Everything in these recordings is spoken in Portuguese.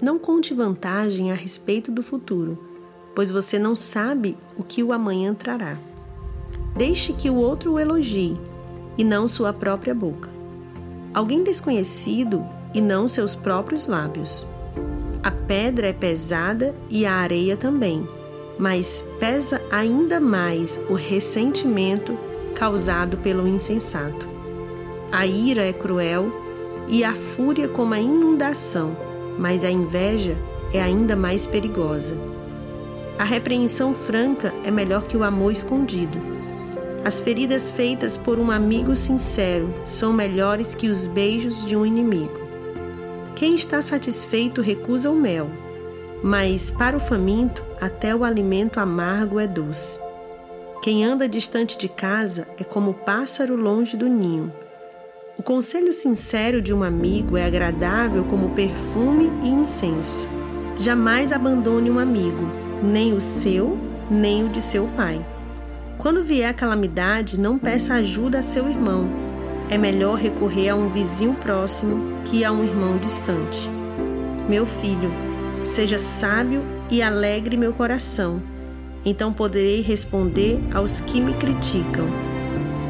Não conte vantagem a respeito do futuro, pois você não sabe o que o amanhã trará. Deixe que o outro o elogie e não sua própria boca. Alguém desconhecido e não seus próprios lábios. A pedra é pesada e a areia também, mas pesa ainda mais o ressentimento causado pelo insensato. A ira é cruel e a fúria como a inundação, mas a inveja é ainda mais perigosa. A repreensão franca é melhor que o amor escondido. As feridas feitas por um amigo sincero são melhores que os beijos de um inimigo. Quem está satisfeito recusa o mel, mas para o faminto até o alimento amargo é doce. Quem anda distante de casa é como o pássaro longe do ninho. O conselho sincero de um amigo é agradável como perfume e incenso. Jamais abandone um amigo, nem o seu, nem o de seu pai. Quando vier a calamidade, não peça ajuda a seu irmão. É melhor recorrer a um vizinho próximo que a um irmão distante. Meu filho, seja sábio e alegre meu coração, então poderei responder aos que me criticam.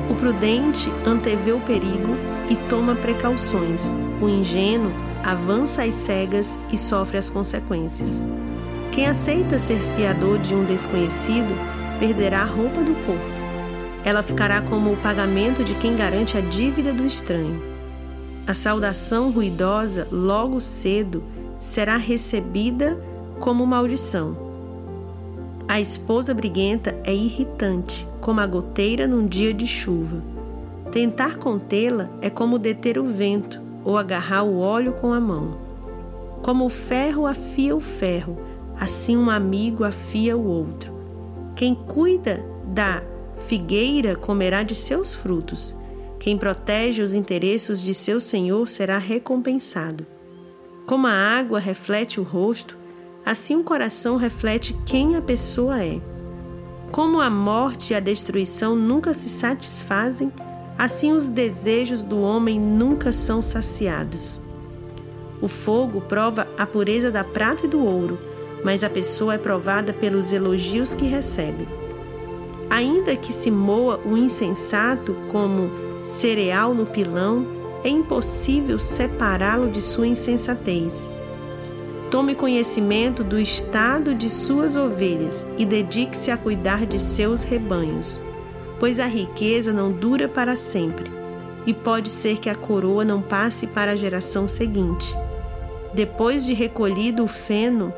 O prudente antevê o perigo e toma precauções. O ingênuo avança às cegas e sofre as consequências. Quem aceita ser fiador de um desconhecido perderá a roupa do corpo. Ela ficará como o pagamento de quem garante a dívida do estranho. A saudação ruidosa, logo cedo, será recebida como maldição. A esposa briguenta é irritante, como a goteira num dia de chuva. Tentar contê-la é como deter o vento ou agarrar o óleo com a mão. Como o ferro afia o ferro, assim um amigo afia o outro. Quem cuida da figueira comerá de seus frutos. Quem protege os interesses de seu senhor será recompensado. Como a água reflete o rosto, assim o coração reflete quem a pessoa é. Como a morte e a destruição nunca se satisfazem, assim os desejos do homem nunca são saciados. O fogo prova a pureza da prata e do ouro, mas a pessoa é provada pelos elogios que recebe. Ainda que se moa o insensato como cereal no pilão, é impossível separá-lo de sua insensatez. Tome conhecimento do estado de suas ovelhas e dedique-se a cuidar de seus rebanhos pois a riqueza não dura para sempre, e pode ser que a coroa não passe para a geração seguinte. Depois de recolhido o feno,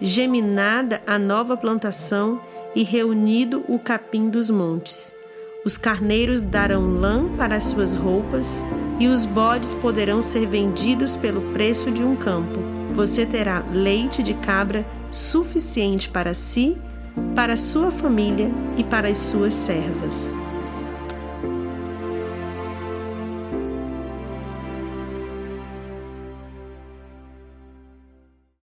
geminada a nova plantação e reunido o capim dos montes. Os carneiros darão lã para as suas roupas e os bodes poderão ser vendidos pelo preço de um campo. Você terá leite de cabra suficiente para si para sua família e para as suas servas.